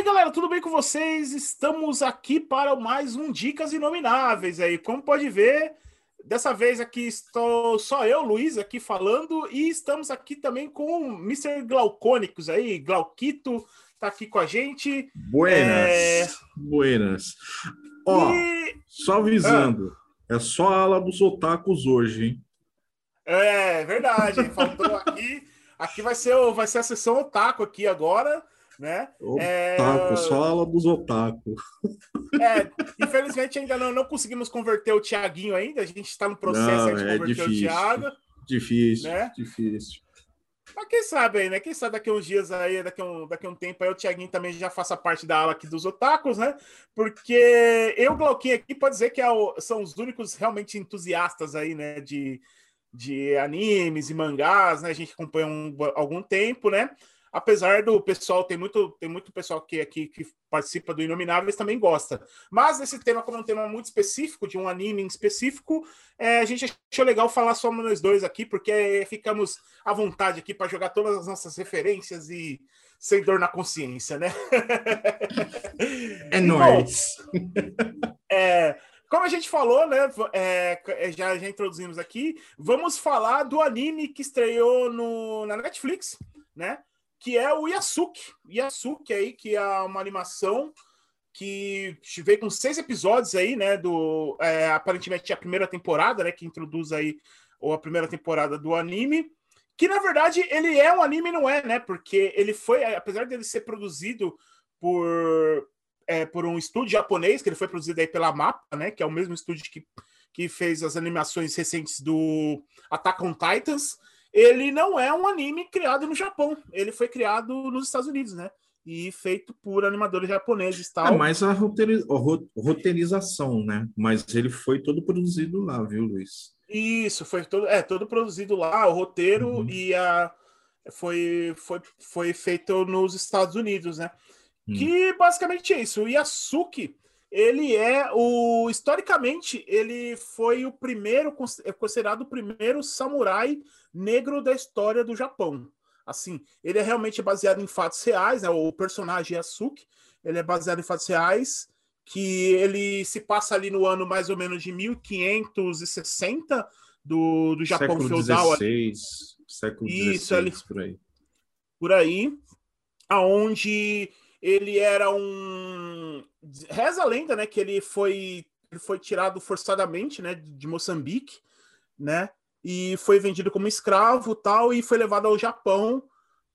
aí, galera, tudo bem com vocês? Estamos aqui para mais um Dicas Inomináveis aí. Como pode ver, dessa vez aqui estou só eu, Luiz, aqui falando, e estamos aqui também com o Mr. Glaucônicos aí, Glauquito tá aqui com a gente. Buenas, é... buenas. Ó, e... só avisando, ah. é só a ala dos otakus hoje, hein? É, verdade, faltou aqui. Aqui vai ser, vai ser a sessão otaku aqui agora né? Otaku, é... só ala dos otaku. É, infelizmente ainda não, não conseguimos converter o Tiaguinho ainda, a gente está no processo não, de é converter difícil, o Thiago. Difícil, né? difícil. Mas quem sabe aí, né? Quem sabe daqui uns dias aí, daqui um, daqui um tempo aí, o Tiaguinho também já faça parte da ala aqui dos otakus, né? Porque eu, Glauquinho, aqui pode dizer que é o, são os únicos realmente entusiastas aí, né? De, de animes e mangás, né? A gente acompanha um, algum tempo, né? Apesar do pessoal, tem muito, tem muito pessoal que aqui que participa do Inomináveis também gosta. Mas esse tema, como é um tema muito específico, de um anime em específico, é, a gente achou legal falar só nós dois aqui, porque ficamos à vontade aqui para jogar todas as nossas referências e sem dor na consciência, né? É nóis! É, como a gente falou, né? É, é, já, já introduzimos aqui, vamos falar do anime que estreou no, na Netflix, né? Que é o Yasuki. Yasuki aí, que é uma animação que veio com seis episódios aí, né? Do é, aparentemente a primeira temporada, né? Que introduz aí ou a primeira temporada do anime. Que na verdade ele é um anime, não é, né? Porque ele foi, apesar dele ser produzido por é, por um estúdio japonês, que ele foi produzido aí pela Mapa, né? Que é o mesmo estúdio que, que fez as animações recentes do Attack on Titans ele não é um anime criado no Japão. Ele foi criado nos Estados Unidos, né? E feito por animadores japoneses tal. É mais a, roteiriz... a roteirização, né? Mas ele foi todo produzido lá, viu, Luiz? Isso, foi todo, é, todo produzido lá, o roteiro uhum. e a foi, foi, foi feito nos Estados Unidos, né? Uhum. Que basicamente é isso. O Yasuki, ele é o historicamente ele foi o primeiro é considerado o primeiro samurai negro da história do Japão. Assim, ele é realmente baseado em fatos reais, né? O personagem Yasuki, ele é baseado em fatos reais, que ele se passa ali no ano mais ou menos de 1560 do, do Japão século feudal. XVI, século Isso, ali, por aí. Por aí, aonde ele era um reza a lenda, né, que ele foi ele foi tirado forçadamente, né, de Moçambique, né? E foi vendido como escravo tal e foi levado ao Japão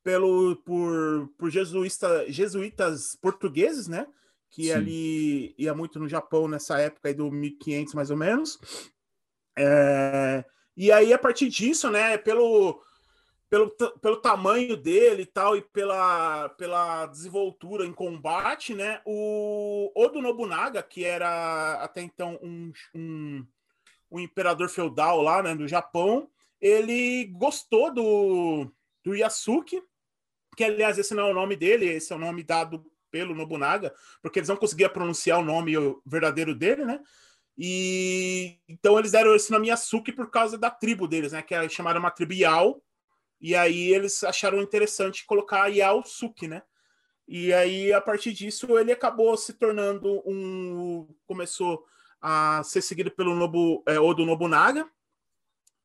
pelo por, por jesuísta, jesuítas portugueses, né? Que Sim. ali ia muito no Japão nessa época aí do 1500 mais ou menos. É, e aí a partir disso, né? Pelo pelo, pelo tamanho dele e tal, e pela, pela desenvoltura em combate, né? O Odo Nobunaga, que era até então um, um, o imperador feudal lá, né, do Japão, ele gostou do, do Yasuki, que aliás esse não é o nome dele, esse é o nome dado pelo Nobunaga, porque eles não conseguiam pronunciar o nome verdadeiro dele, né? E então eles deram esse nome Yasuki por causa da tribo deles, né? Que é, chamaram uma tribo Yao. E aí eles acharam interessante colocar Suki, né? E aí a partir disso ele acabou se tornando um começou a ser seguido pelo Nobu, é, Odo Nobunaga.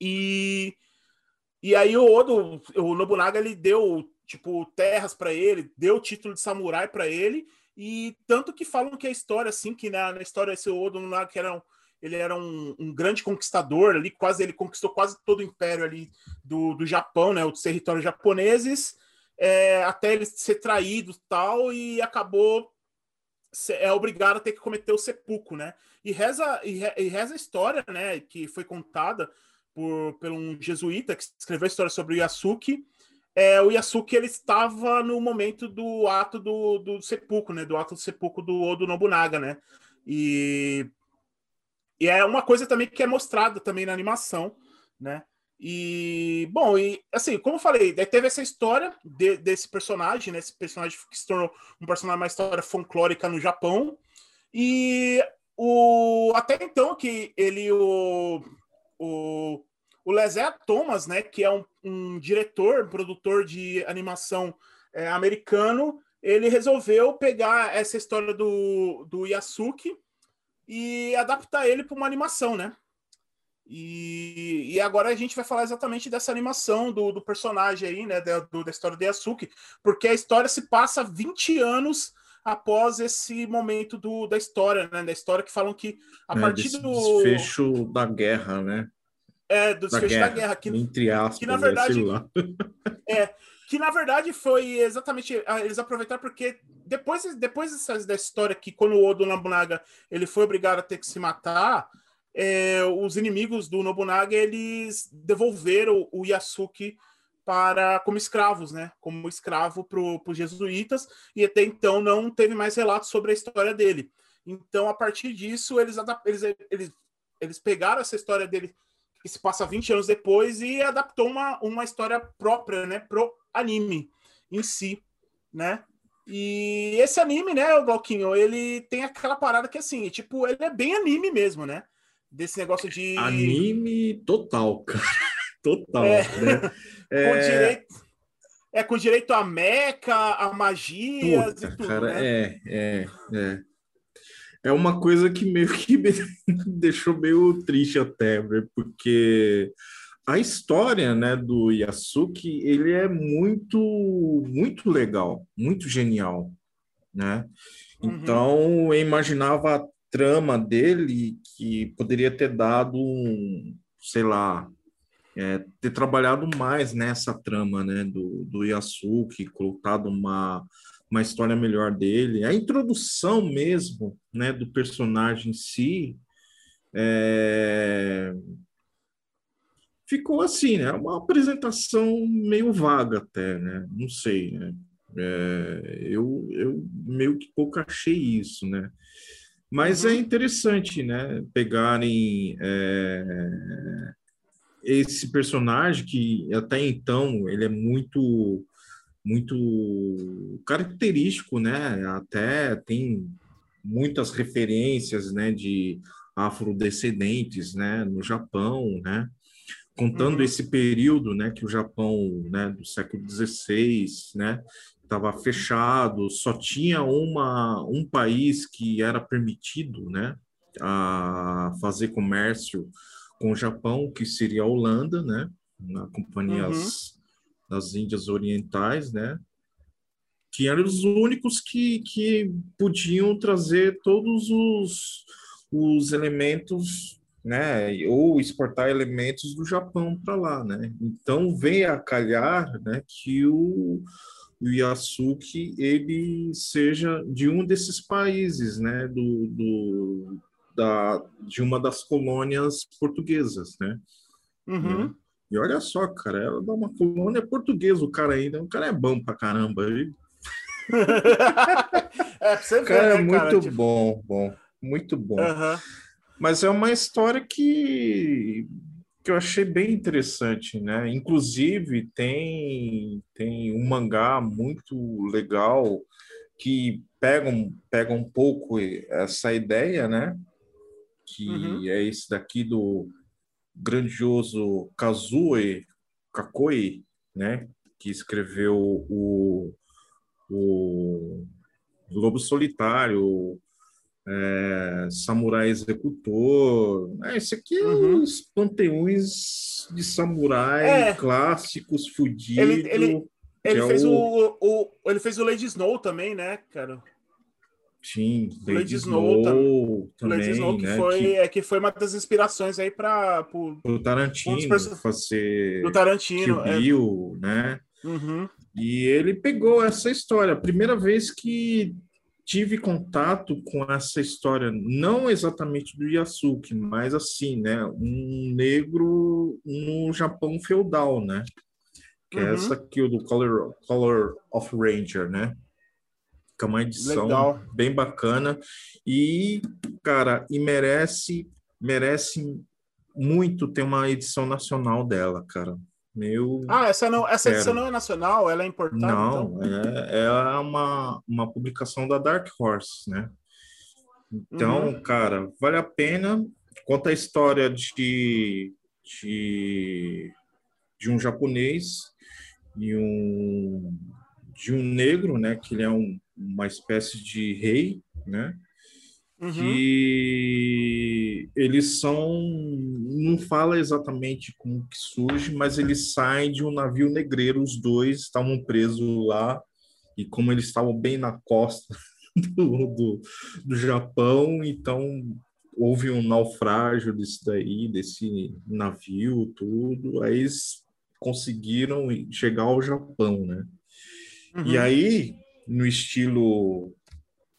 E, e aí o Odo, o Nobunaga, ele deu tipo terras para ele, deu o título de samurai para ele. E tanto que falam que a história, assim, que na, na história esse Odo Nobunaga que era um, ele era um, um, grande conquistador ali, quase ele conquistou quase todo o império ali do, do Japão, né, os territórios japoneses, é, até ele ser traído tal, e acabou é obrigado a ter que cometer o sepulcro, né? E reza, e, re, reza a história, né, que foi contada por, por um jesuíta que escreveu a história sobre o Yasuki. É, o Yasuki ele estava no momento do ato do, do sepulcro, né? Do ato do sepulcro do Odo Nobunaga, né? E, e é uma coisa também que é mostrada também na animação, né? E, bom, e assim, como eu falei, teve essa história de, desse personagem, né? Esse personagem que se tornou um personagem, uma história folclórica no Japão. E o, até então que ele, o, o, o Lezé Thomas, né? Que é um, um diretor, produtor de animação é, americano, ele resolveu pegar essa história do, do Yasuki e adaptar ele para uma animação, né? E, e, agora a gente vai falar exatamente dessa animação do, do personagem aí, né? Da, do, da história do Yasuki, porque a história se passa 20 anos após esse momento do, da história, né? Da história que falam que a é, partir do desfecho da guerra, né? É, do desfecho da guerra, da guerra que, entre aspas, que na verdade é que na verdade foi exatamente ah, eles aproveitaram porque depois depois dessa, da história que quando o Odo Nobunaga ele foi obrigado a ter que se matar é, os inimigos do Nobunaga eles devolveram o Yasuki para como escravos, né? Como escravo para os jesuítas e até então não teve mais relatos sobre a história dele. Então a partir disso eles eles, eles, eles pegaram essa história dele que se passa 20 anos depois e adaptou uma, uma história própria, né, pro anime em si, né? E esse anime, né, o Glauquinho, ele tem aquela parada que assim, tipo, ele é bem anime mesmo, né? Desse negócio de. Anime total, cara. Total. É, né? é... com direito. É com direito a meca, a magia Puta, e tudo. Cara, né? é, é, é. É uma coisa que meio que me deixou meio triste até, porque a história, né, do Yasuki, ele é muito, muito legal, muito genial, né? Uhum. Então, eu imaginava trama dele que poderia ter dado, sei lá, é, ter trabalhado mais nessa trama, né, do, do Yasuki, colocado uma, uma história melhor dele. A introdução mesmo, né, do personagem em si, é... ficou assim, né, uma apresentação meio vaga até, né, não sei, né. É, eu, eu meio que pouco achei isso, né? Mas é uhum. interessante, né? Pegarem é, esse personagem que até então ele é muito muito característico, né? Até tem muitas referências, né? De afrodescendentes, né? No Japão, né? Contando uhum. esse período, né? Que o Japão, né? Do século XVI, né? Estava fechado, só tinha uma, um país que era permitido né, a fazer comércio com o Japão, que seria a Holanda, né, na Companhia uhum. das Índias Orientais, né, que eram os únicos que, que podiam trazer todos os, os elementos né, ou exportar elementos do Japão para lá, né? Então veio a calhar, né, que o o Yasuki ele seja de um desses países, né, do, do da, de uma das colônias portuguesas, né? Uhum. Né? E olha só, cara, ela dá uma colônia portuguesa, o cara ainda, o cara é bom pra caramba. Ele... é, você ver, cara, é muito cara, tipo... bom, bom, muito bom. Uhum. Mas é uma história que que eu achei bem interessante, né? Inclusive tem tem um mangá muito legal que pega um, pega um pouco essa ideia, né? Que uhum. é esse daqui do grandioso Kazue Kakoi, né? Que escreveu o, o Lobo Solitário, é, Samurai Executor. É, esse aqui é uhum. os panteões de samurai é. clássicos, fudidos. Ele, ele, ele, é fez o... O, o... ele fez o Lady Snow também, né, cara? Sim, Lady, Lady Snow, Snow também, Lady Snow que né? foi que... É, que foi uma das inspirações aí para o Tarantino um fazer do Tarantino, Kill Bill, é. né? Uhum. E ele pegou essa história, primeira vez que tive contato com essa história, não exatamente do Yasuki, mas assim, né, um negro no Japão feudal, né? Que é uhum. é essa aqui, o do Color, Color of Ranger, né? Que é uma edição Legal. bem bacana e, cara, e merece, merece muito ter uma edição nacional dela, cara. Meu ah, essa, não, essa edição não é nacional, ela é importada? Não, então? é, é uma, uma publicação da Dark Horse, né? Então, uhum. cara, vale a pena. Conta a história de, de, de um japonês e um de um negro, né? Que ele é um, uma espécie de rei, né? Uhum. Que eles são, não fala exatamente como que surge, mas eles saem de um navio negreiro, os dois estavam presos lá e como eles estavam bem na costa do, do, do Japão, então houve um naufrágio desse daí, desse navio, tudo, aí eles conseguiram chegar ao Japão, né? Uhum. E aí, no estilo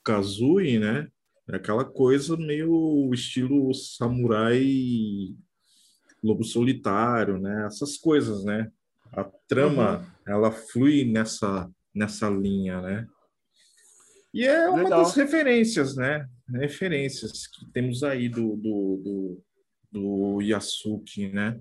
Kazui, né? É aquela coisa meio estilo samurai lobo solitário, né? Essas coisas, né? A trama, uhum. ela flui nessa, nessa linha, né? E é uma Legal. das referências, né? Referências que temos aí do, do, do, do Yasuki, né?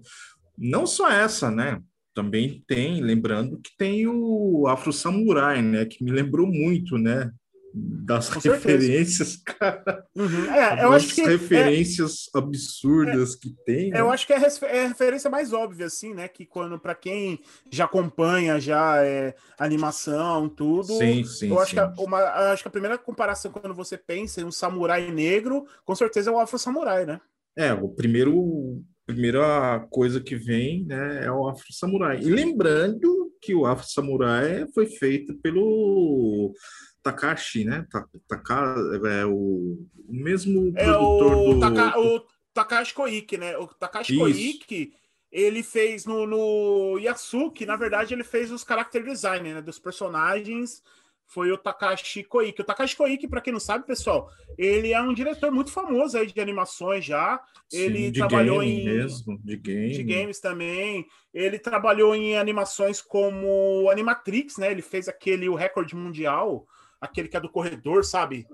Não só essa, né? Também tem, lembrando que tem o Afro Samurai, né? Que me lembrou muito, né? Das Com referências, certeza. cara. Uhum. É, eu acho que referências é, absurdas é, que tem. Né? Eu acho que é, é, a referência mais óbvia, assim, né? Que quando para quem já acompanha já é animação, tudo. Sim, sim. Eu acho, sim. Que a, uma, acho que a primeira comparação quando você pensa em um samurai negro, com certeza é o Afro Samurai, né? É, o primeiro primeira coisa que vem né, é o Afro Samurai. E lembrando que o Afro Samurai foi feito pelo Takashi, né? Taka, é o, o mesmo é produtor o, do... Taka, o Takashi Koike, né? O Takashi Isso. Koike, ele fez no, no Yasuki, na verdade, ele fez os character design né, dos personagens. Foi o Takashi Koike. O Takashi Koike, para quem não sabe, pessoal, ele é um diretor muito famoso aí de animações já. Ele Sim, trabalhou em mesmo, de, game. de games também. Ele trabalhou em animações como Animatrix, né? Ele fez aquele o recorde mundial aquele que é do corredor, sabe?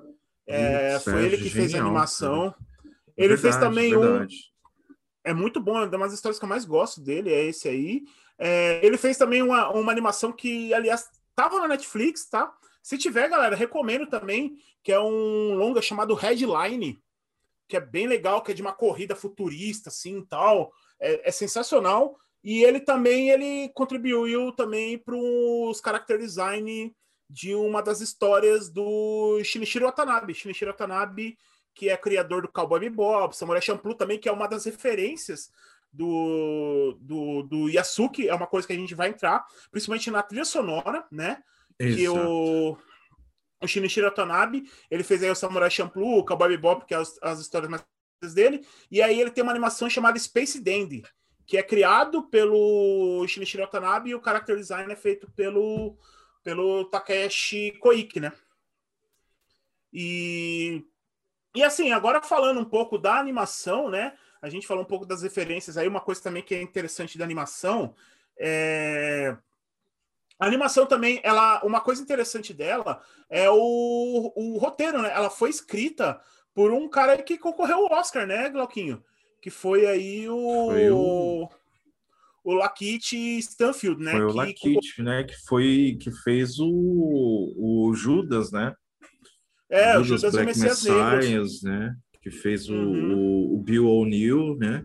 É, foi ele que fez a animação. Cara. Ele verdade, fez também verdade. um. É muito bom, é uma das histórias que eu mais gosto dele, é esse aí. É, ele fez também uma, uma animação que, aliás, tava na Netflix, tá? Se tiver, galera, recomendo também, que é um longa chamado Headline, que é bem legal, que é de uma corrida futurista, assim, tal. É, é sensacional. E ele também ele contribuiu também para os character design de uma das histórias do Shinichiro Watanabe. Shinichiro Watanabe, que é criador do Cowboy Bebop, Samurai Champloo também, que é uma das referências do, do, do Yasuki, é uma coisa que a gente vai entrar, principalmente na trilha sonora, né? Exato. Que o, o Shinichiro Watanabe, ele fez aí o Samurai Champloo, o Cowboy Bebop, que é as, as histórias mais dele, e aí ele tem uma animação chamada Space Dandy, que é criado pelo Shinichiro Watanabe e o character design é feito pelo pelo Takeshi Koike, né? E, e assim, agora falando um pouco da animação, né? A gente falou um pouco das referências aí, uma coisa também que é interessante da animação é a animação também, ela, uma coisa interessante dela é o, o roteiro, né? Ela foi escrita por um cara que concorreu ao Oscar, né, Glauquinho? Que foi aí o, foi o o Lakit Stanfield, né? Foi o Lakit, né? Que foi que fez o, o Judas, né? É, Judas, o Judas Black o Messias né? Que fez uhum. o, o, Bill O'Neill, né?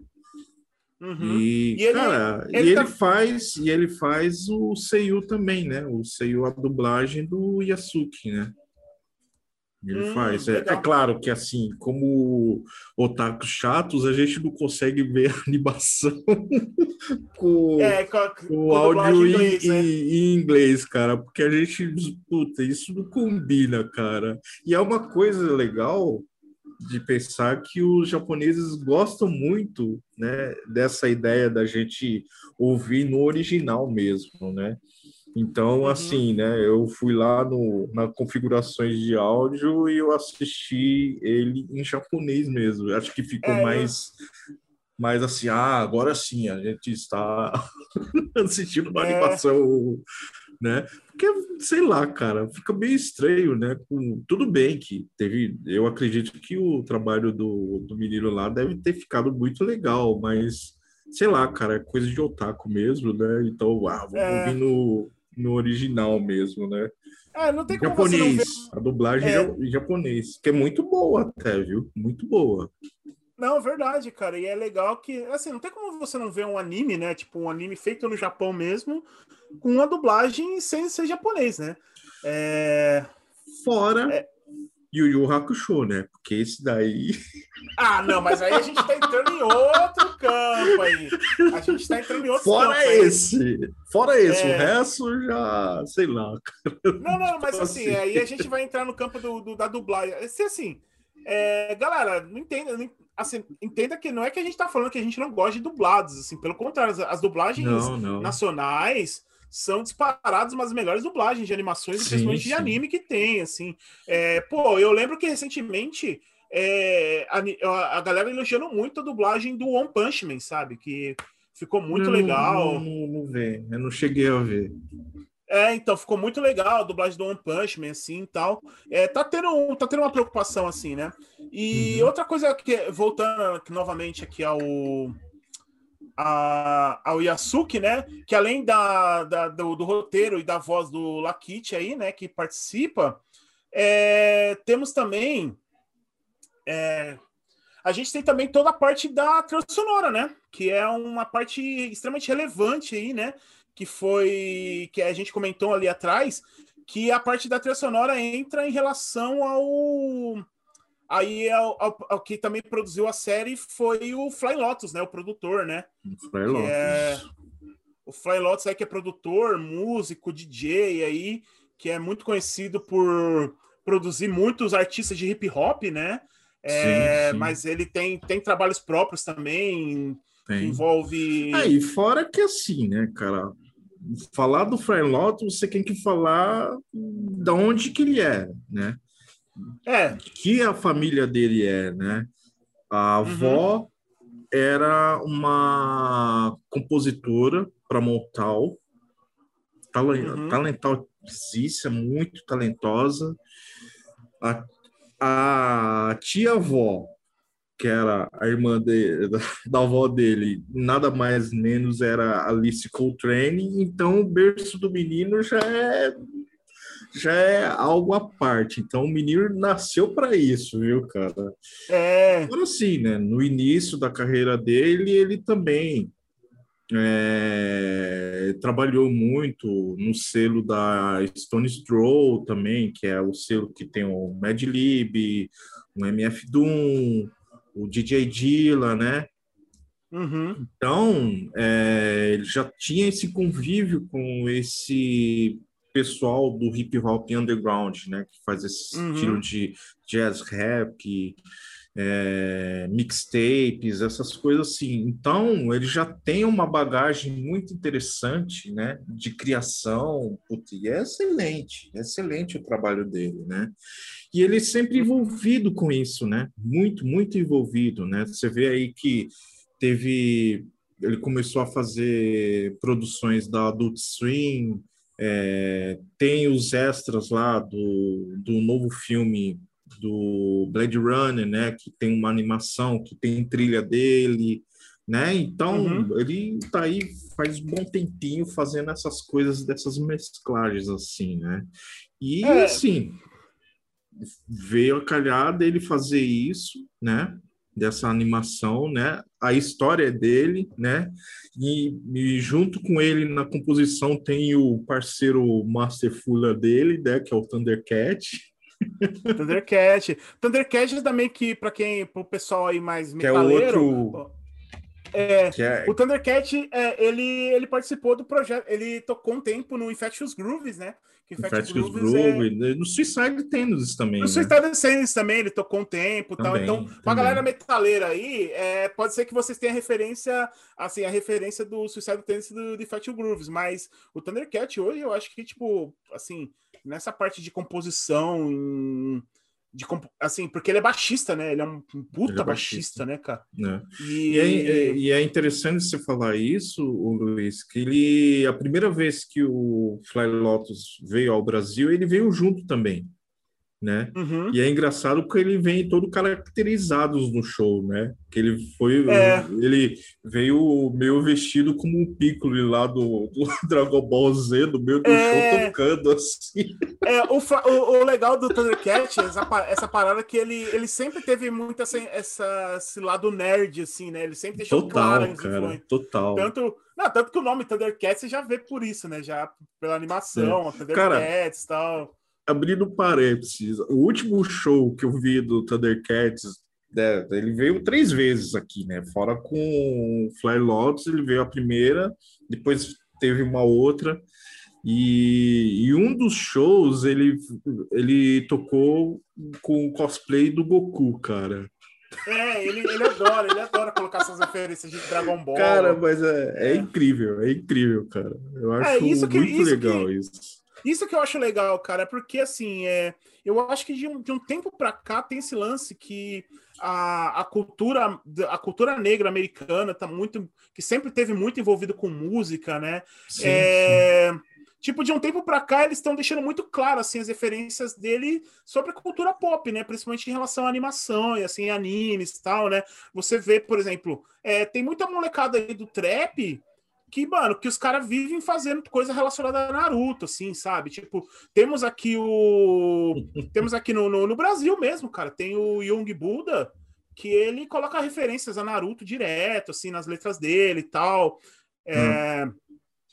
Uhum. E, e, ele, cara, ele, e tá... ele faz e ele faz o Seiyu também, né? O Seiyu a dublagem do Yasuki, né? Ele hum, faz. É, é, claro que, assim, como otakus chatos, a gente não consegue ver a animação com, é, com, com o áudio em inglês, em, né? em, inglês, cara, porque a gente, puta, isso não combina, cara. E é uma coisa legal de pensar que os japoneses gostam muito, né, dessa ideia da gente ouvir no original mesmo, né? Então, uhum. assim, né, eu fui lá no, na configurações de áudio e eu assisti ele em japonês mesmo. Acho que ficou é, mais, eu... mais assim, ah, agora sim, a gente está assistindo uma é. animação, né? Porque, sei lá, cara, fica meio estranho, né? Com, tudo bem que teve, eu acredito que o trabalho do, do menino lá deve ter ficado muito legal, mas sei lá, cara, é coisa de otaku mesmo, né? Então, ah, vamos é. ouvir no, no original mesmo, né? É, não tem como japonês, a dublagem é. em japonês, que é muito boa até, viu? Muito boa. Não, verdade, cara. E é legal que, assim, não tem como você não ver um anime, né? Tipo, um anime feito no Japão mesmo, com uma dublagem sem ser japonês, né? É... Fora é... Yu Yu Hakusho, né? Porque esse daí. Ah, não, mas aí a gente tá entrando em outro campo aí. A gente tá entrando em outro Fora campo. esse. Aí. Fora esse. É... O resto já. Sei lá. Não, não, mas assim, assim, aí a gente vai entrar no campo do, do da dublagem. Se assim. É, galera, não entenda, não, assim, entenda que não é que a gente tá falando que a gente não gosta de dublados, assim, pelo contrário, as, as dublagens não, não. nacionais são disparadas umas melhores dublagens de animações, sim, principalmente sim. de anime que tem, assim. É, pô, eu lembro que recentemente é, a, a, galera elogiando muito a dublagem do One Punch Man, sabe? Que ficou muito legal. Não, não, não eu não cheguei a ver. É, então, ficou muito legal a dublagem do One Punch Man, assim, e tal. É, tá, tendo, tá tendo uma preocupação, assim, né? E uhum. outra coisa que, voltando novamente aqui ao, a, ao Yasuki, né? Que além da, da do, do, roteiro e da voz do Lakit aí, né? Que participa, é, temos também... É, a gente tem também toda a parte da trilha sonora, né? Que é uma parte extremamente relevante aí, né? que foi que a gente comentou ali atrás, que a parte da trilha sonora entra em relação ao aí ao, ao, ao, que também produziu a série foi o Fly Lotus, né, o produtor, né? O Fly Lotus. É, o Fly Lotus aí que é produtor, músico, DJ aí, que é muito conhecido por produzir muitos artistas de hip hop, né? É, sim, sim. Mas ele tem, tem trabalhos próprios também, tem. envolve. Aí, ah, fora que assim, né, cara? Falar do Fry Lotus, você tem que falar da onde que ele é, né? É. Que a família dele é, né? A avó uhum. era uma compositora para Montal, uhum. talentosíssima, muito talentosa. A, a tia-avó que era a irmã de, da, da, avó dele, nada mais menos era Alice Coltrane, então o berço do menino já é já é algo à parte. Então o menino nasceu para isso, viu, cara? É. Agora sim, né? No início da carreira dele, ele também é, trabalhou muito no selo da Stone Stroll também, que é o selo que tem o Mad Lib, o MF Doom, o DJ Dilla, né? Uhum. Então, é, ele já tinha esse convívio com esse pessoal do hip hop underground, né? Que faz esse uhum. estilo de jazz rap, é, mixtapes, essas coisas assim. Então, ele já tem uma bagagem muito interessante, né? De criação, putz, e é excelente, é excelente o trabalho dele, né? E ele sempre envolvido com isso, né? Muito, muito envolvido, né? Você vê aí que teve, ele começou a fazer produções da Adult Swim, é, tem os extras lá do, do novo filme do Blade Runner, né? Que tem uma animação, que tem trilha dele, né? Então uhum. ele tá aí faz um bom tempinho fazendo essas coisas dessas mesclagens assim, né? E é. assim, veio a calhar dele fazer isso, né? Dessa animação, né? A história é dele, né? E, e, junto com ele na composição tem o parceiro Master Fula dele, né? Que é o Thundercat. Thundercat. Thundercat também que, para quem, para o pessoal aí mais metaleiro... Que é outro é, é, O Thundercat, é, ele, ele participou do projeto, ele tocou um tempo no Infectious Grooves, né? Infectious, Grooves, é... no Suicide Tendencies também. No né? Suicide Tendencies também, ele tocou um tempo tal. Então, também. pra galera metaleira aí, é, pode ser que vocês tenham a referência, assim, a referência do Suicide Tendencies do, do Infectious Grooves, mas o Thundercat hoje, eu acho que, tipo, assim, nessa parte de composição, em de assim, porque ele é baixista, né? Ele é um puta é baixista, baixista, né, cara? É. E... E, é, e... é, interessante você falar isso, o Luiz, que ele a primeira vez que o Fly Lotus veio ao Brasil, ele veio junto também. Né? Uhum. E é engraçado porque ele vem todo caracterizados no show, né? Que ele foi, é. ele veio meio vestido como um Piccolo lá do, do Dragon Ball Z no meio do é. show tocando assim. É o, o, o legal do Thundercat essa, essa parada que ele, ele sempre teve muito essa, essa esse lado nerd assim, né? Ele sempre deixou total, claro, cara, total. Tanto não, tanto que o nome Thundercats você já vê por isso, né? Já pela animação, é. Thundercats e tal abrindo parênteses, o último show que eu vi do Thundercats, né, ele veio três vezes aqui, né? Fora com o Fly Lotus, ele veio a primeira, depois teve uma outra. E, e, um dos shows ele, ele tocou com o cosplay do Goku, cara. É, ele, ele adora, ele adora colocar essas referências de Dragon Ball. Cara, mas é, é. é incrível, é incrível, cara. Eu é, acho é, isso que, muito isso legal que, isso. Isso que eu acho legal, cara, porque assim, é, eu acho que de um, de um tempo para cá tem esse lance que a, a cultura a cultura negra americana tá muito que sempre teve muito envolvido com música, né? Sim, é, sim. Tipo, de um tempo para cá, eles estão deixando muito claro assim, as referências dele sobre a cultura pop, né? Principalmente em relação à animação e assim, animes e tal, né? Você vê, por exemplo, é, tem muita molecada aí do trap que, mano, que os caras vivem fazendo coisa relacionada a Naruto, assim, sabe? Tipo, temos aqui o. temos aqui no, no, no, Brasil mesmo, cara, tem o Young Buda, que ele coloca referências a Naruto direto, assim, nas letras dele e tal. É... Hum.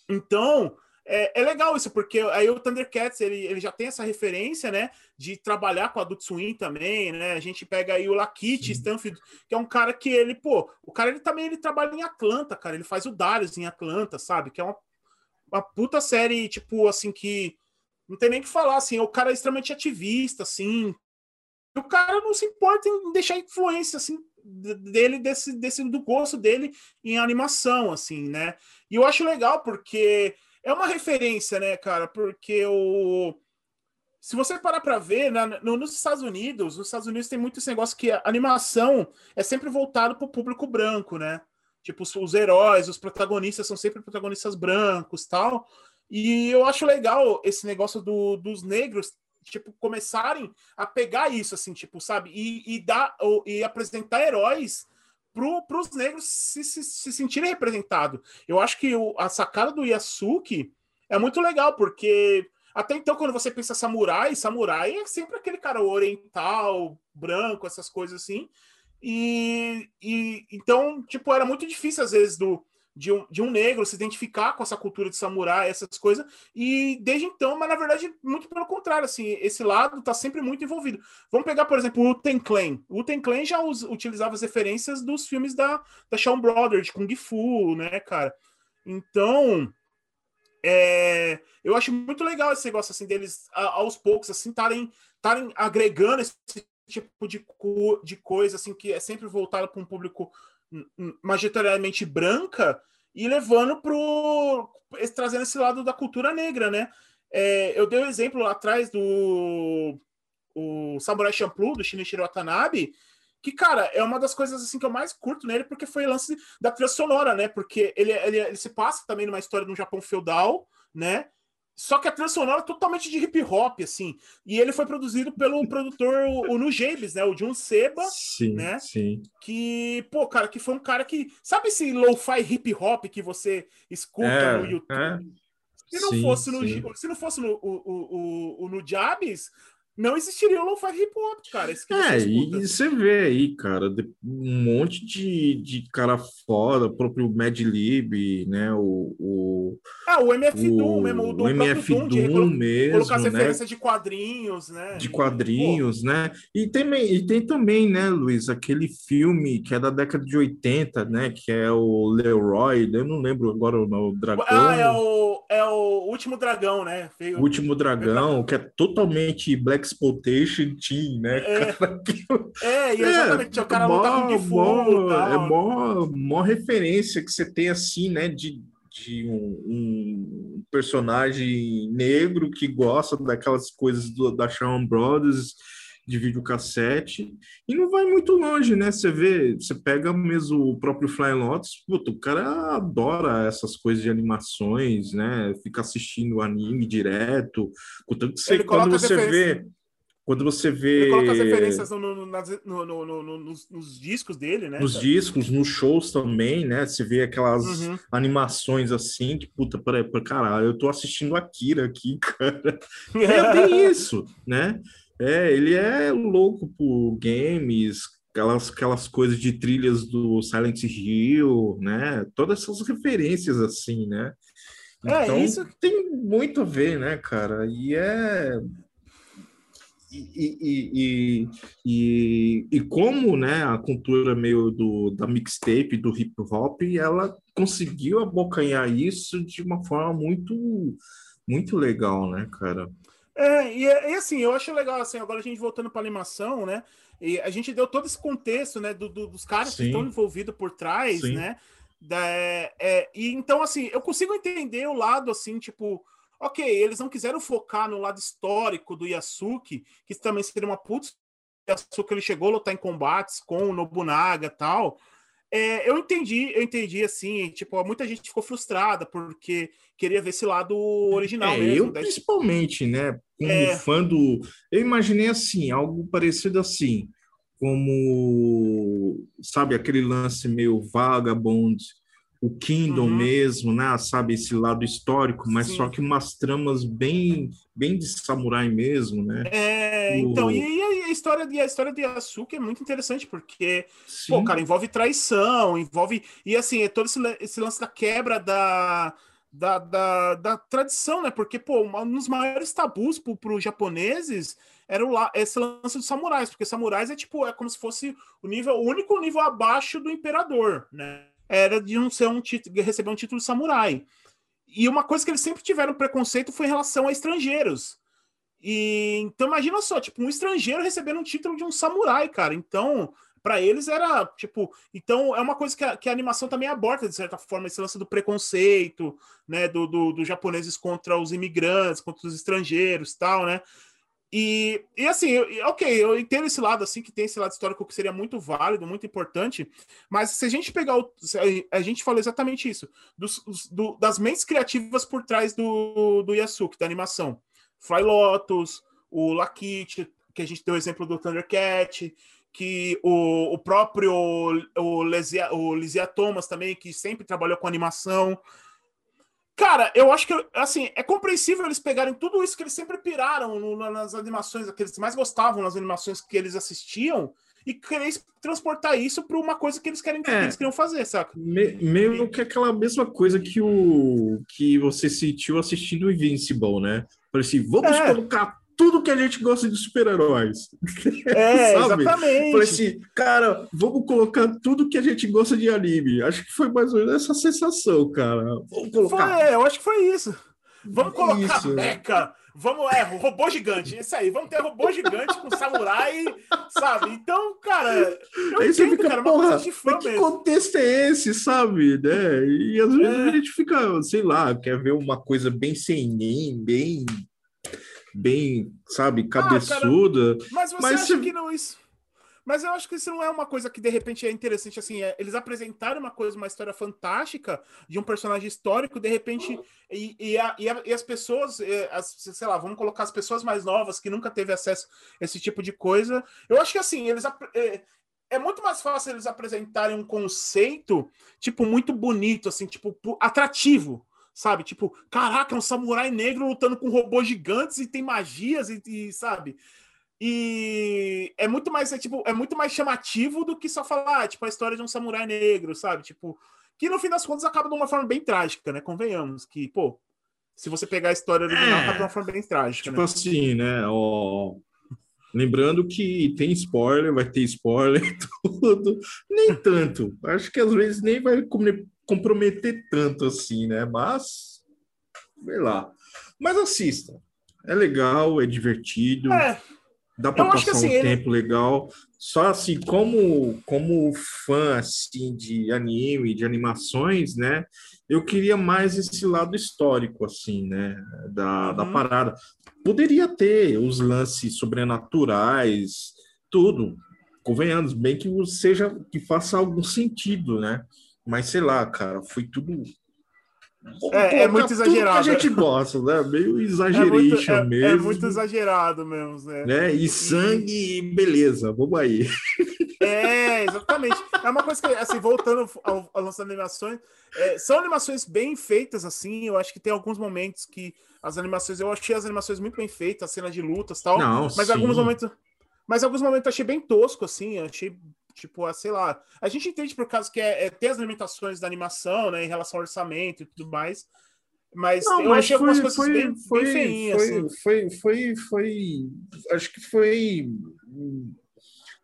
Então, é, é, legal isso, porque aí o Thundercats ele, ele já tem essa referência, né? De trabalhar com a Adult Swim também, né? A gente pega aí o Lakit Stanfield, que é um cara que ele, pô, o cara ele também ele trabalha em Atlanta, cara. Ele faz o Darius em Atlanta, sabe? Que é uma, uma puta série, tipo, assim, que não tem nem o que falar, assim. O cara é extremamente ativista, assim. O cara não se importa em deixar influência, assim, dele, desse, desse do gosto dele em animação, assim, né? E eu acho legal porque é uma referência, né, cara? Porque o. Se você parar para ver, na, no, nos Estados Unidos, nos Estados Unidos tem muito esse negócio que a animação é sempre voltado para o público branco, né? Tipo, os, os, heróis, os protagonistas são sempre protagonistas brancos tal. E eu acho legal esse negócio do, dos negros, tipo, começarem a pegar isso, assim, tipo, sabe? E, e, dar, e apresentar heróis para os negros se, se, se, sentirem representados. Eu acho que o, a sacada do Yasuki é muito legal, porque até então, quando você pensa samurai, samurai é sempre aquele cara oriental, branco, essas coisas assim. E, e então, tipo, era muito difícil às vezes do, de um, de um negro se identificar com essa cultura de samurai, essas coisas, e desde então, mas na verdade, muito pelo contrário, assim, esse lado tá sempre muito envolvido. Vamos pegar, por exemplo, o Uten Clan. O Uten Clan já us, utilizava as referências dos filmes da, da Shawn Brothers, de Kung Fu, né, cara? Então, é, eu acho muito legal esse negócio, assim, deles, a, aos poucos, assim, estarem agregando esse tipo de, de coisa, assim, que é sempre voltado para um público majoritariamente branca e levando pro trazendo esse lado da cultura negra, né? É, eu dei o um exemplo lá atrás do o Samurai Champloo do Shinichiro Watanabe, que cara é uma das coisas assim que eu mais curto nele porque foi o lance da trilha sonora, né? Porque ele, ele, ele se passa também numa história do Japão feudal, né? Só que a trilha sonora é totalmente de hip hop, assim. E ele foi produzido pelo produtor, o, o Nu James, né? O Jun Seba, sim, né? Sim. Que, pô, cara, que foi um cara que. Sabe esse lo-fi hip hop que você escuta é, no YouTube? É. Se não sim, fosse no, se não fosse no, o, o, o, no Jabs, não existiria o lo-fi hip hop, cara. é, e você vê aí, cara, um monte de, de cara foda, o próprio Mad Lib, né? O, o, ah, o MF o, Doom mesmo, o, do o MF Doom, Doom colo mesmo, colocar as né? referências de quadrinhos, né? De quadrinhos, Pô. né? E tem, e tem também, né, Luiz, aquele filme que é da década de 80, né? Que é o Leroy, eu não lembro agora o Dragão. Ah, é o, é o Último Dragão, né? O Último Dragão, que é totalmente Black Exploitation Team, né? É, cara, que... é exatamente. É, o cara mó, luta com fogo. É mó, mó referência que você tem assim, né? De, de um, um, personagem negro que gosta daquelas coisas do, da Shawn Brothers de videocassete e não vai muito longe, né? Você vê, você pega mesmo o próprio Fly Lotus, puta, o cara adora essas coisas de animações, né? Fica assistindo anime direto, contanto que você, quando você vê quando você vê. Ele coloca as referências no, no, no, no nos, nos, discos dele, né? Nos cara? discos, nos shows também, né? Você vê aquelas uhum. animações assim, que puta, peraí, caralho, eu tô assistindo Akira aqui, cara. é bem isso, né? É, ele é louco por games, aquelas, aquelas coisas de trilhas do Silent Hill, né? Todas essas referências assim, né? É, então, é, isso tem muito a ver, né, cara? E é e, e, e, e, como né, a cultura meio do, da mixtape, do hip hop, ela conseguiu abocanhar isso de uma forma muito, muito legal, né, cara? É, e, e assim, eu acho legal, assim, agora a gente voltando para animação, né, e a gente deu todo esse contexto, né, do, do dos caras Sim. que estão envolvidos por trás, Sim. né, da, é, e então, assim, eu consigo entender o lado, assim, tipo, Ok, eles não quiseram focar no lado histórico do Yasuki, que também seria uma putz. Yasuki ele chegou a lutar em combates com o Nobunaga e tal. É, eu entendi, eu entendi assim, tipo, muita gente ficou frustrada porque queria ver esse lado original é, mesmo. Eu daí... principalmente, né? Como é... fã do. Eu imaginei assim, algo parecido assim, como sabe, aquele lance meio vagabond o Kingdom uhum. mesmo, né? Sabe, esse lado histórico, mas Sim. só que umas tramas bem bem de samurai mesmo, né? É, o... então, e, e, a história de a história de Yasuke é muito interessante, porque, Sim. pô, cara, envolve traição, envolve. E assim, é todo esse, esse lance da quebra da. Da, da, da tradição, né? Porque, pô, um dos maiores tabus para os japoneses era o, esse lance dos samurais, porque samurais é tipo, é como se fosse o nível, o único nível abaixo do imperador, né? era de não ser um título, receber um título de samurai. E uma coisa que eles sempre tiveram preconceito foi em relação a estrangeiros. E então imagina só, tipo, um estrangeiro recebendo um título de um samurai, cara. Então, para eles era tipo, então é uma coisa que a, que a, animação também aborda de certa forma esse lance do preconceito, né, do, do, do japoneses contra os imigrantes, contra os estrangeiros, tal, né? E, e assim, eu, ok, eu entendo esse lado, assim, que tem esse lado histórico que seria muito válido, muito importante, mas se a gente pegar o. A gente falou exatamente isso, dos, do, das mentes criativas por trás do, do Yasuki, da animação. Fly Lotus, o Lakit, que a gente deu o exemplo do Thundercat, que o, o próprio o Lizia, o Lizia Thomas também, que sempre trabalhou com animação. Cara, eu acho que, assim, é compreensível eles pegarem tudo isso que eles sempre piraram nas animações, que eles mais gostavam nas animações que eles assistiam, e querer transportar isso para uma coisa que eles querem que eles queriam fazer, saca? Me, meio que aquela mesma coisa que o que você sentiu assistindo Invincible, né? Falei assim, vamos é. colocar tudo que a gente gosta de super-heróis. É, exatamente. Falei assim, cara, vamos colocar tudo que a gente gosta de anime. Acho que foi mais ou menos essa sensação, cara. Vamos colocar. Foi, eu acho que foi isso. Vamos colocar isso. Mecha, vamos, é, robô gigante, isso aí, vamos ter robô gigante com samurai, sabe? Então, cara, eu aí entendo, fica, cara, porra, que mesmo. contexto é esse, sabe? Né? E às vezes é. a gente fica, sei lá, quer ver uma coisa bem sem nem, bem bem, sabe, cabeçuda. Ah, cara, mas você mas acha que não isso? Mas eu acho que isso não é uma coisa que de repente é interessante assim. É, eles apresentaram uma coisa, uma história fantástica de um personagem histórico, de repente, e, e, a, e, a, e as pessoas, é, as, sei lá, vamos colocar as pessoas mais novas que nunca teve acesso a esse tipo de coisa. Eu acho que assim, eles é, é muito mais fácil eles apresentarem um conceito, tipo, muito bonito, assim, tipo, atrativo sabe? Tipo, caraca, é um samurai negro lutando com robôs gigantes e tem magias e, e sabe? E é muito mais é, tipo, é muito mais chamativo do que só falar, tipo, a história de um samurai negro, sabe? Tipo, que no fim das contas acaba de uma forma bem trágica, né? Convenhamos que, pô, se você pegar a história original, é, acaba de uma forma bem trágica, Tipo né? assim, né? Ó, Lembrando que tem spoiler, vai ter spoiler, tudo. Nem tanto. Acho que às vezes nem vai comprometer tanto assim, né? Mas, sei lá. Mas assista. É legal, é divertido. É. Dá para passar assim, um ele... tempo legal. Só assim, como, como fã assim, de anime, de animações, né? Eu queria mais esse lado histórico, assim, né? Da, uhum. da parada. Poderia ter os lances sobrenaturais, tudo. Convenhamos, bem que seja que faça algum sentido, né? Mas sei lá, cara, foi tudo É, é muito exagerado. a gente gosta, né? Meio exageration é muito, mesmo. É, muito exagerado mesmo, né? né? E sangue, e... beleza, vamos aí. É, exatamente. É uma coisa que, assim, voltando ao, ao lance das animações, é, são animações bem feitas, assim. Eu acho que tem alguns momentos que as animações, eu achei as animações muito bem feitas, as cenas de lutas e tal. Não, mas sim. alguns momentos. Mas alguns momentos eu achei bem tosco, assim. Eu achei tipo, sei lá. A gente entende por causa que é, é ter as limitações da animação, né, em relação ao orçamento e tudo mais. Mas Não, eu mas achei foi, algumas coisas foi, bem, foi, bem feinhas. Foi, assim. foi, foi, foi, acho que foi,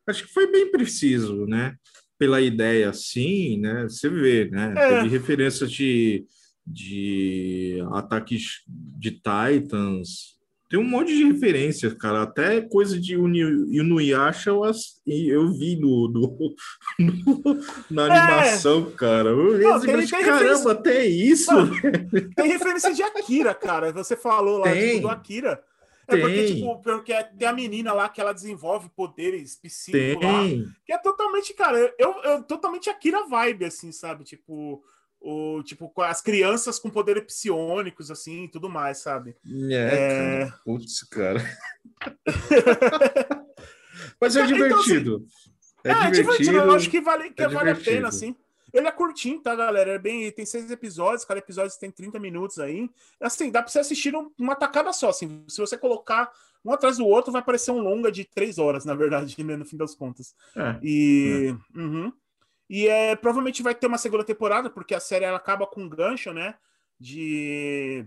acho que foi bem preciso, né? Pela ideia, assim, né? Você vê, né? É. Teve referência de, de ataques de Titans, tem um monte de referências, cara. Até coisa de Inuyasha eu, eu vi no, no- no- na animação, cara. Eu É. Não, tem- mas, tem caramba, referência- até isso? Tem referência de Akira, cara. Você falou lá tipo, do Akira. É porque, Tem. tipo, porque tem a menina lá que ela desenvolve poderes psíquicos lá. Tem. Que é totalmente, cara, eu, eu totalmente Akira vibe, assim, sabe? Tipo, o, tipo, as crianças com poderes psionicos, assim, e tudo mais, sabe? É, É. cara. Putz, cara. Mas é Então, divertido. É, É, divertido. Eu acho que vale, que é vale a divertido. pena, assim. Ele é curtinho, tá, galera? É bem, tem seis episódios, cada episódio tem 30 minutos aí. Assim, dá pra você assistir uma tacada só, assim. Se você colocar um atrás do outro, vai parecer um longa de três horas, na verdade, né, no fim das contas. É. E, uhum. E é, provavelmente vai ter uma segunda temporada, porque a série ela acaba com um gancho, né? De.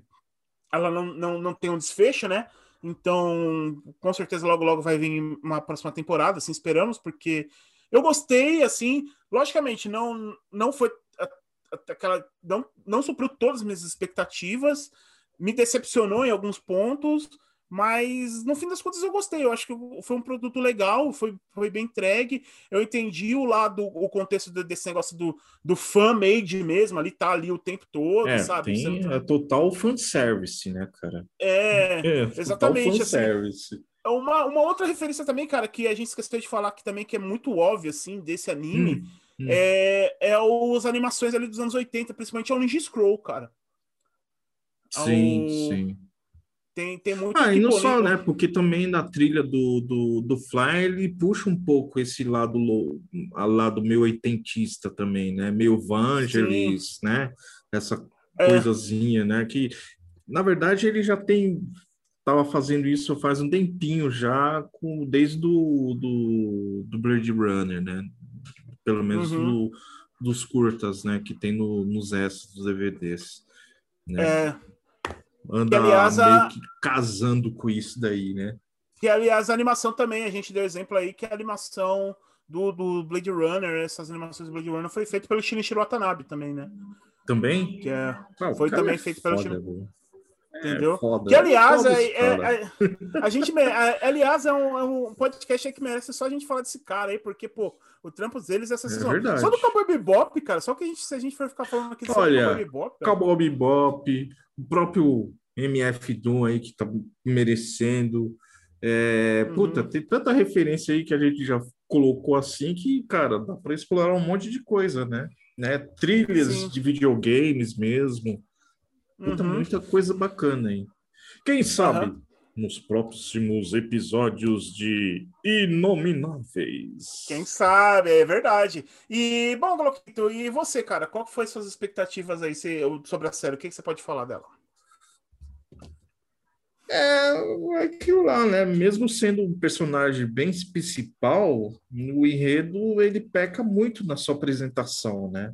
Ela não, não, não tem um desfecho, né? Então, com certeza, logo, logo vai vir uma próxima temporada, assim, esperamos, porque eu gostei, assim, logicamente, não, não foi aquela. Não, não supriu todas as minhas expectativas, me decepcionou em alguns pontos, mas no fim das contas eu gostei. Eu acho que foi um produto legal, foi, foi bem entregue. Eu entendi o lado, o contexto de- desse negócio do, do fan-made mesmo, ali tá ali o tempo todo, É, sabe? tem Você- é total fanservice, né, cara? É, É, exatamente, assim. fanservice. uma, uma outra referência também, cara, que a gente esqueceu de falar que também que é muito óbvio, assim, desse anime, Hum, hum. é, é os animações ali dos anos 80, principalmente o Ninja Scroll, cara. Sim, ao- sim. Tem, tem muito Ah, e não só, né? Porque também na trilha do, do, do Fly ele puxa um pouco esse lado, lado meio oitentista também, né? Meio Vangelis, né? Essa É. coisazinha, né? Que, na verdade, ele já tem... Tava fazendo isso faz um tempinho já, com, desde do, do, do Blade Runner, né? Pelo menos Uhum. do- dos curtas, né? Que tem no, nos extras dos DVDs. Né? É, Anda que, aliás, meio que casando com isso daí, né? que, aliás, a animação também, a gente deu exemplo aí que a animação do, do Blade Runner, essas animações do Blade Runner, foi feita pelo Shinichiro Watanabe também, né? Também? Que é, Ah, Foi cara também é feito pelo foda, time- velho. Entendeu? É foda. Que, aliás, Foda é, é- é- a gente, é- aliás, é um, é um podcast aí que merece só a gente falar desse cara aí, porque, pô, o trampo deles é verdade. só do Cowboy Bebop, cara, só que a gente, se a gente for ficar falando aqui Olha, do Cowboy Bebop, cara, Cowboy Bebop, o próprio MF Doom aí que tá merecendo. É, Uhum. Puta, tem tanta referência aí que a gente já colocou assim que, cara, dá para explorar um monte de coisa, né? né? Trilhas Sim. de videogames mesmo. Puta, Uhum. muita coisa bacana aí. Quem sabe Aham. nos próximos episódios de Inomináveis. Quem sabe, é verdade. E, bom, Gloquito, e você, cara, qual foi suas expectativas aí se- sobre a série? O que, que você pode falar dela? É aquilo lá, né? Mesmo sendo um personagem bem principal, no enredo ele peca muito na sua apresentação, né?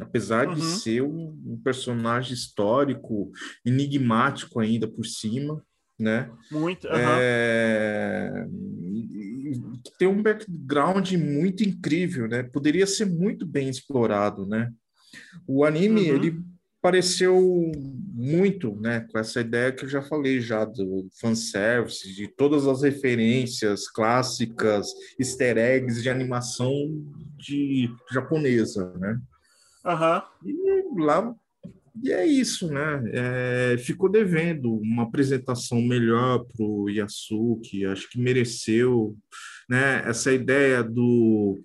Apesar de Uhum. ser um, um personagem histórico, enigmático ainda por cima, né? Muito. aham. É, Tem um background muito incrível, né? Poderia ser muito bem explorado, né? O anime, Uhum. ele pareceu muito, né? Com essa ideia que eu já falei já do fanservice, de todas as referências clássicas, easter eggs de animação de japonesa, né? Aham. E lá e é isso, né? É, ficou devendo uma apresentação melhor para o Yasuki, acho que mereceu, né? Essa ideia do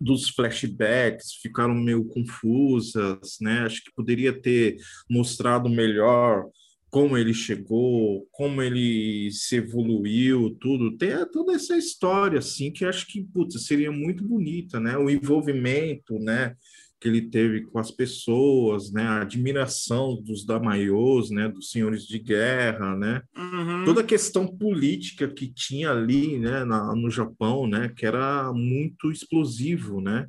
dos flashbacks ficaram meio confusas, né? Acho que poderia ter mostrado melhor como ele chegou, como ele se evoluiu, tudo. Tem toda essa história, assim, que acho que, putz, seria muito bonita, né? O envolvimento, né? Que ele teve com as pessoas, né? A admiração dos daimaios, né? Dos senhores de guerra, né? Uhum. Toda a questão política que tinha ali, né? Na, no Japão, né? Que era muito explosivo, né?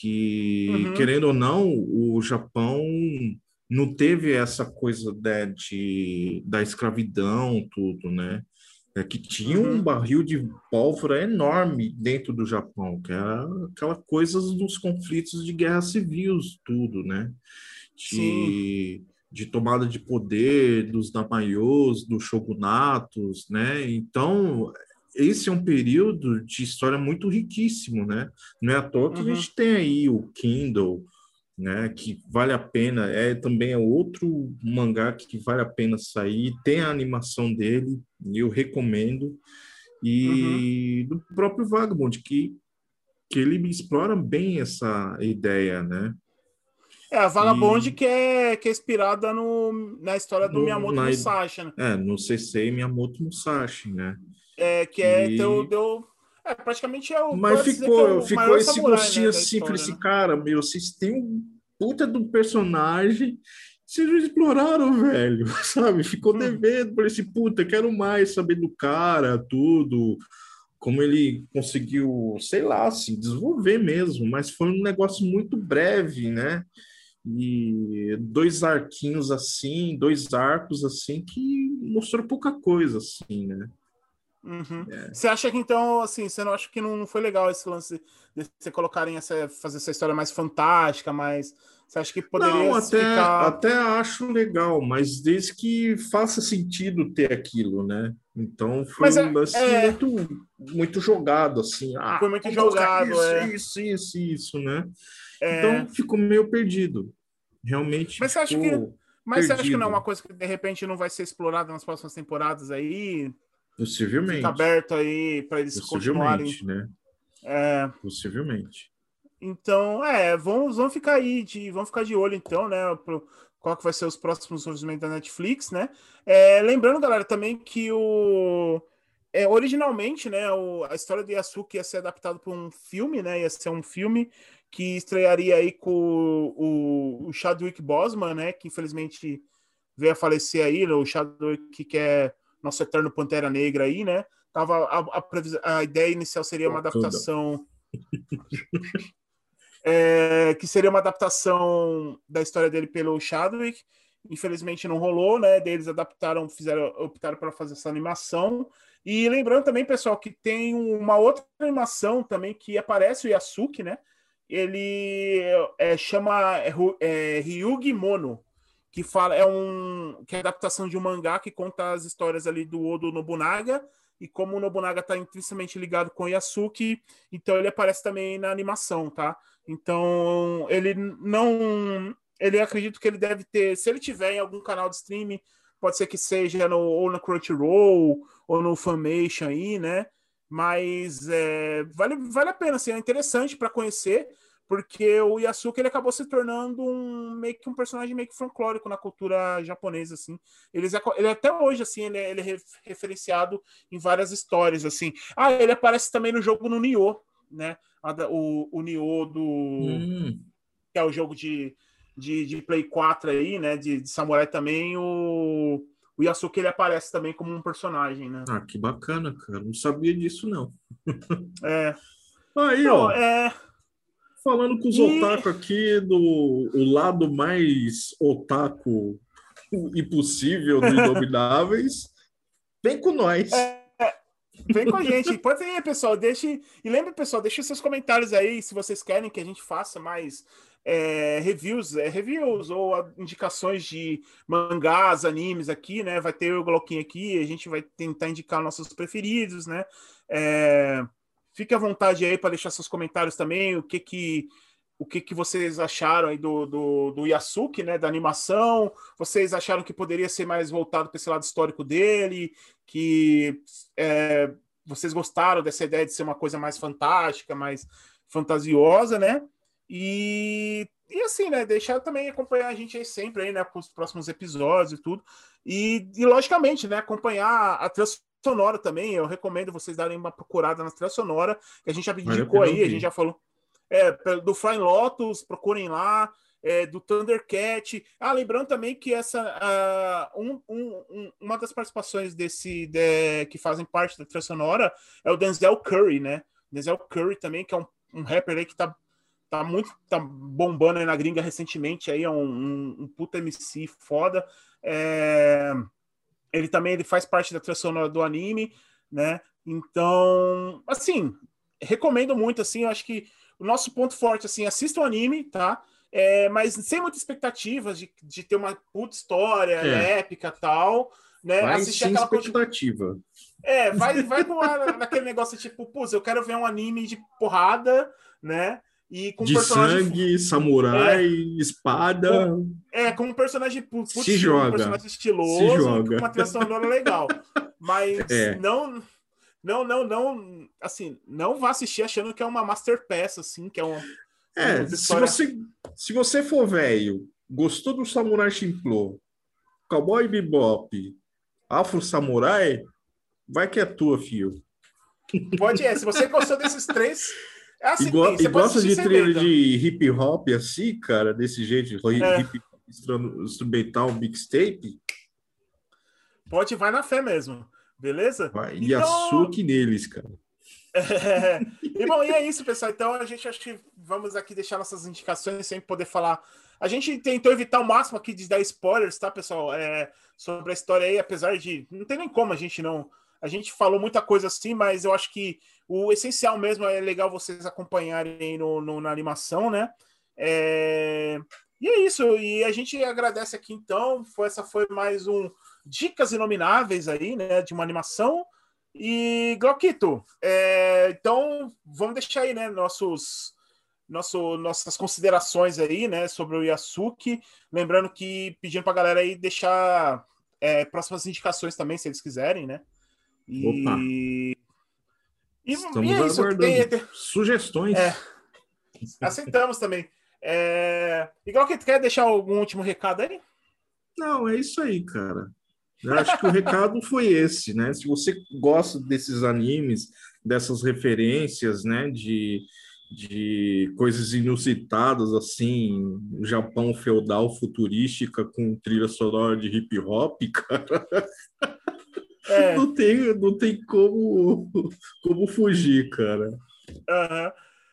Que, uhum. querendo ou não, o Japão não teve essa coisa né, de, da escravidão, tudo, né? É que tinha um uhum. barril de pólvora enorme dentro do Japão, que era aquela coisa dos conflitos de guerra civis, tudo, né? De, de tomada de poder dos daimyos, dos shogunatos, né? Então, esse é um período de história muito riquíssimo, né? Não é à toa que uhum. a gente tem aí o Kindle, né? Que vale a pena. É também é outro mangá que vale a pena sair. Tem a animação dele, eu recomendo. E uhum. do próprio Vagabond, que, que ele explora bem essa ideia, né? É, a Vagabond e... que, é, que é inspirada no, na história do no, Miyamoto na, Musashi, né? É, no CC Miyamoto Musashi, né? É, que é, e... deu, deu, é, praticamente é o. Mas ficou, é o ficou esse samurai, gostinho né, assim, falei assim, né? cara, meu, vocês têm um puta do personagem, vocês não exploraram, velho, sabe? Ficou hum. devendo, falei assim, puta, quero mais saber do cara, tudo, como ele conseguiu, sei lá, assim, desenvolver mesmo, mas foi um negócio muito breve, né? E dois arquinhos assim, dois arcos assim, que mostrou pouca coisa, assim, né? Uhum. É. Você acha que então, assim, você não acha que não foi legal esse lance de você colocarem essa, fazer essa história mais fantástica, mais. Você acha que poderia não, até, ficar... até acho legal, mas desde que faça sentido ter aquilo, né? Então foi mas um é, lance é... muito, muito jogado, assim. Ah, foi muito jogado, isso, é. isso, isso, isso, né? É... Então ficou meio perdido. Realmente. Mas você acha que. Mas perdido. você acha que não é uma coisa que de repente não vai ser explorada nas próximas temporadas aí? Possivelmente. Fica aberto aí para eles continuarem. né? É... Possivelmente. Então, é, vamos, vamos ficar aí de, vamos ficar de olho então, né, pro, qual que vai ser os próximos movimentos da Netflix, né? É, lembrando, galera, também que o é, originalmente, né, o, a história de Yasuki ia ser adaptado para um filme, né? Ia ser um filme que estrearia aí com o, o, Chadwick Boseman, né? Que infelizmente veio a falecer aí, né, o Chadwick que é nosso eterno Pantera Negra aí, né? Tava a, a, a ideia inicial seria uma adaptação é, que seria uma adaptação da história dele pelo Chadwick. Infelizmente não rolou, né? Eles adaptaram, fizeram, optaram para fazer essa animação. E lembrando também, pessoal, que tem uma outra animação também que aparece o Yasuki, né? Ele é, chama é, é, Ryugi Mono que fala é um que é adaptação de um mangá que conta as histórias ali do Odo Nobunaga e como o Nobunaga está intrinsecamente ligado com o Yasuki, então ele aparece também na animação, tá? Então ele não ele acredito que ele deve ter, se ele tiver em algum canal de streaming, pode ser que seja no, ou no Crunchyroll ou no Funimation aí, né? Mas é, vale, vale a pena, assim, é interessante para conhecer porque o Yasuke ele acabou se tornando um meio que um personagem meio que folclórico na cultura japonesa assim. Ele, ele até hoje assim ele, é, ele é referenciado em várias histórias assim. Ah, ele aparece também no jogo no Nioh, né? O, o Nioh do hum. que é o jogo de, de, de Play 4 aí, né? De, de samurai também o o Yasuke ele aparece também como um personagem, né? Ah, que bacana, cara. Não sabia disso não. é. Aí, ó. É falando com os e... otaku aqui do o lado mais otaku impossível do Inomináveis. Vem com nós. É, vem com a gente. Pode ir, pessoal. Deixe. E lembre, pessoal, deixe seus comentários aí se vocês querem que a gente faça mais é, reviews, é, reviews ou indicações de mangás, animes aqui, né? Vai ter o Glocking aqui, a gente vai tentar indicar nossos preferidos, né? É, Fique à vontade aí para deixar seus comentários também, o que que o que, que vocês acharam aí do, do, do Yasuki, né, da animação? Vocês acharam que poderia ser mais voltado para esse lado histórico dele? Que é, vocês gostaram dessa ideia de ser uma coisa mais fantástica, mais fantasiosa, né? E, e assim, né? Deixar também acompanhar a gente aí sempre aí, né? Com os próximos episódios e tudo. E, e logicamente, né? Acompanhar a trilha sonora também. Eu recomendo vocês darem uma procurada na trilha sonora, que a gente já indicou aí, a gente já falou. É, do Flying Lotus, procurem lá é, do Thundercat. Ah, lembrando também que essa uh, um, um, uma das participações desse de, que fazem parte da trilha sonora é o Denzel Curry, né? Denzel Curry também, que é um, um rapper aí que tá, tá muito tá bombando aí na gringa recentemente, aí é um, um, um puta MC foda. É, ele também ele faz parte da trilha sonora do anime, né? Então, assim, recomendo muito, assim, eu acho que o nosso ponto forte, assim, assista o anime, tá? é, mas sem muitas expectativas de, de ter uma puta história é. épica tal. Né? Vai Assistir aquela expectativa. Coisa... É, vai, vai com naquele negócio tipo, putz, eu quero ver um anime de porrada, né? E com de personagem... sangue, samurai, é, espada. Com, é, com um personagem putz, se joga. um personagem estiloso, se joga. uma trilha sonora legal. Mas é. não, não, não, não, assim, não vá assistir achando que é uma masterpiece, assim, que é um é, se você, se você for velho, gostou do Samurai Champloo, Cowboy Bebop, Afro Samurai, vai que é tua, filho. Pode é, se você gostou desses três, é assim, e, go e gosta de trilha de hip hop assim, cara, desse jeito, é. hip hop instrumental, mixtape. Pode, vai na fé mesmo, beleza? Vai, então... açúcar neles, cara. É, e bom, e é isso, pessoal. Então a gente acho que vamos aqui deixar nossas indicações sem poder falar. A gente tentou evitar o máximo aqui de dar spoilers, tá, pessoal? É, sobre a história aí, apesar de. Não tem nem como a gente não. A gente falou muita coisa assim, mas eu acho que o essencial mesmo é legal vocês acompanharem no, no na animação, né? É... E é isso. E a gente agradece aqui então. Foi, essa foi mais um Dicas Inomináveis aí, né? De uma animação. E, Glauquito, é, então vamos deixar aí, né, nossos, nosso, nossas considerações aí, né, sobre o Yasuki. Lembrando que pedindo para a galera aí deixar é, próximas indicações também, se eles quiserem, né? Opa. e, Estamos e é isso, aguardando. Tem, sugestões. É, aceitamos também. É, e Glauquito, quer deixar algum último recado aí? Não, é isso aí, cara. Eu acho que o recado foi esse, né? Se você gosta desses animes, dessas referências, né, de, de coisas inusitadas, assim, Japão feudal futurística com trilha sonora de hip hop, cara. É. Não, tem, não tem como, como fugir, cara. Uhum.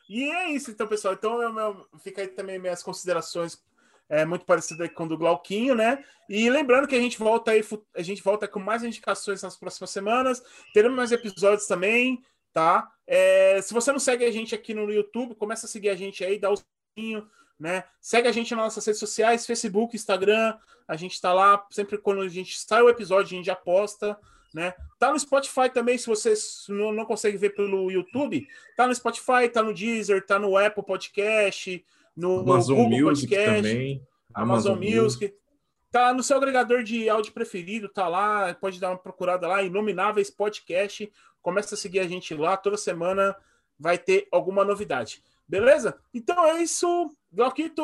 E é isso, então, pessoal. Então, eu, eu, fica aí também minhas considerações é muito parecido com o do Glauquinho, né? E lembrando que a gente volta aí, a gente volta com mais indicações nas próximas semanas. Teremos mais episódios também, tá? É, se você não segue a gente aqui no YouTube, começa a seguir a gente aí, dá o sininho, né? Segue a gente nas nossas redes sociais, Facebook, Instagram. A gente tá lá, sempre quando a gente sai o episódio, a gente já posta. Né? Tá no Spotify também, se você não, não consegue ver pelo YouTube, tá no Spotify, tá no Deezer, tá no Apple Podcast, no, Amazon Google Music Podcast, também. Amazon, Amazon Music. Music. Tá no seu agregador de áudio preferido, tá lá, pode dar uma procurada lá, Inomináveis Podcast. Começa a seguir a gente lá, toda semana vai ter alguma novidade. Beleza? Então é isso. Glauquito,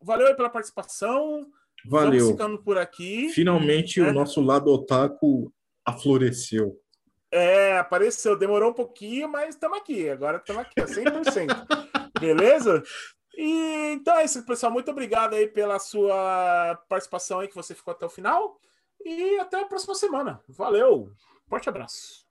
valeu aí pela participação. Valeu. Vamos ficando por aqui. Finalmente né? o nosso lado otaku afloresceu. É, apareceu. Demorou um pouquinho, mas estamos aqui. Agora estamos aqui, 100%. Beleza? E então é isso, pessoal. Muito obrigado aí pela sua participação aí, que você ficou até o final. E até a próxima semana. Valeu. Forte abraço.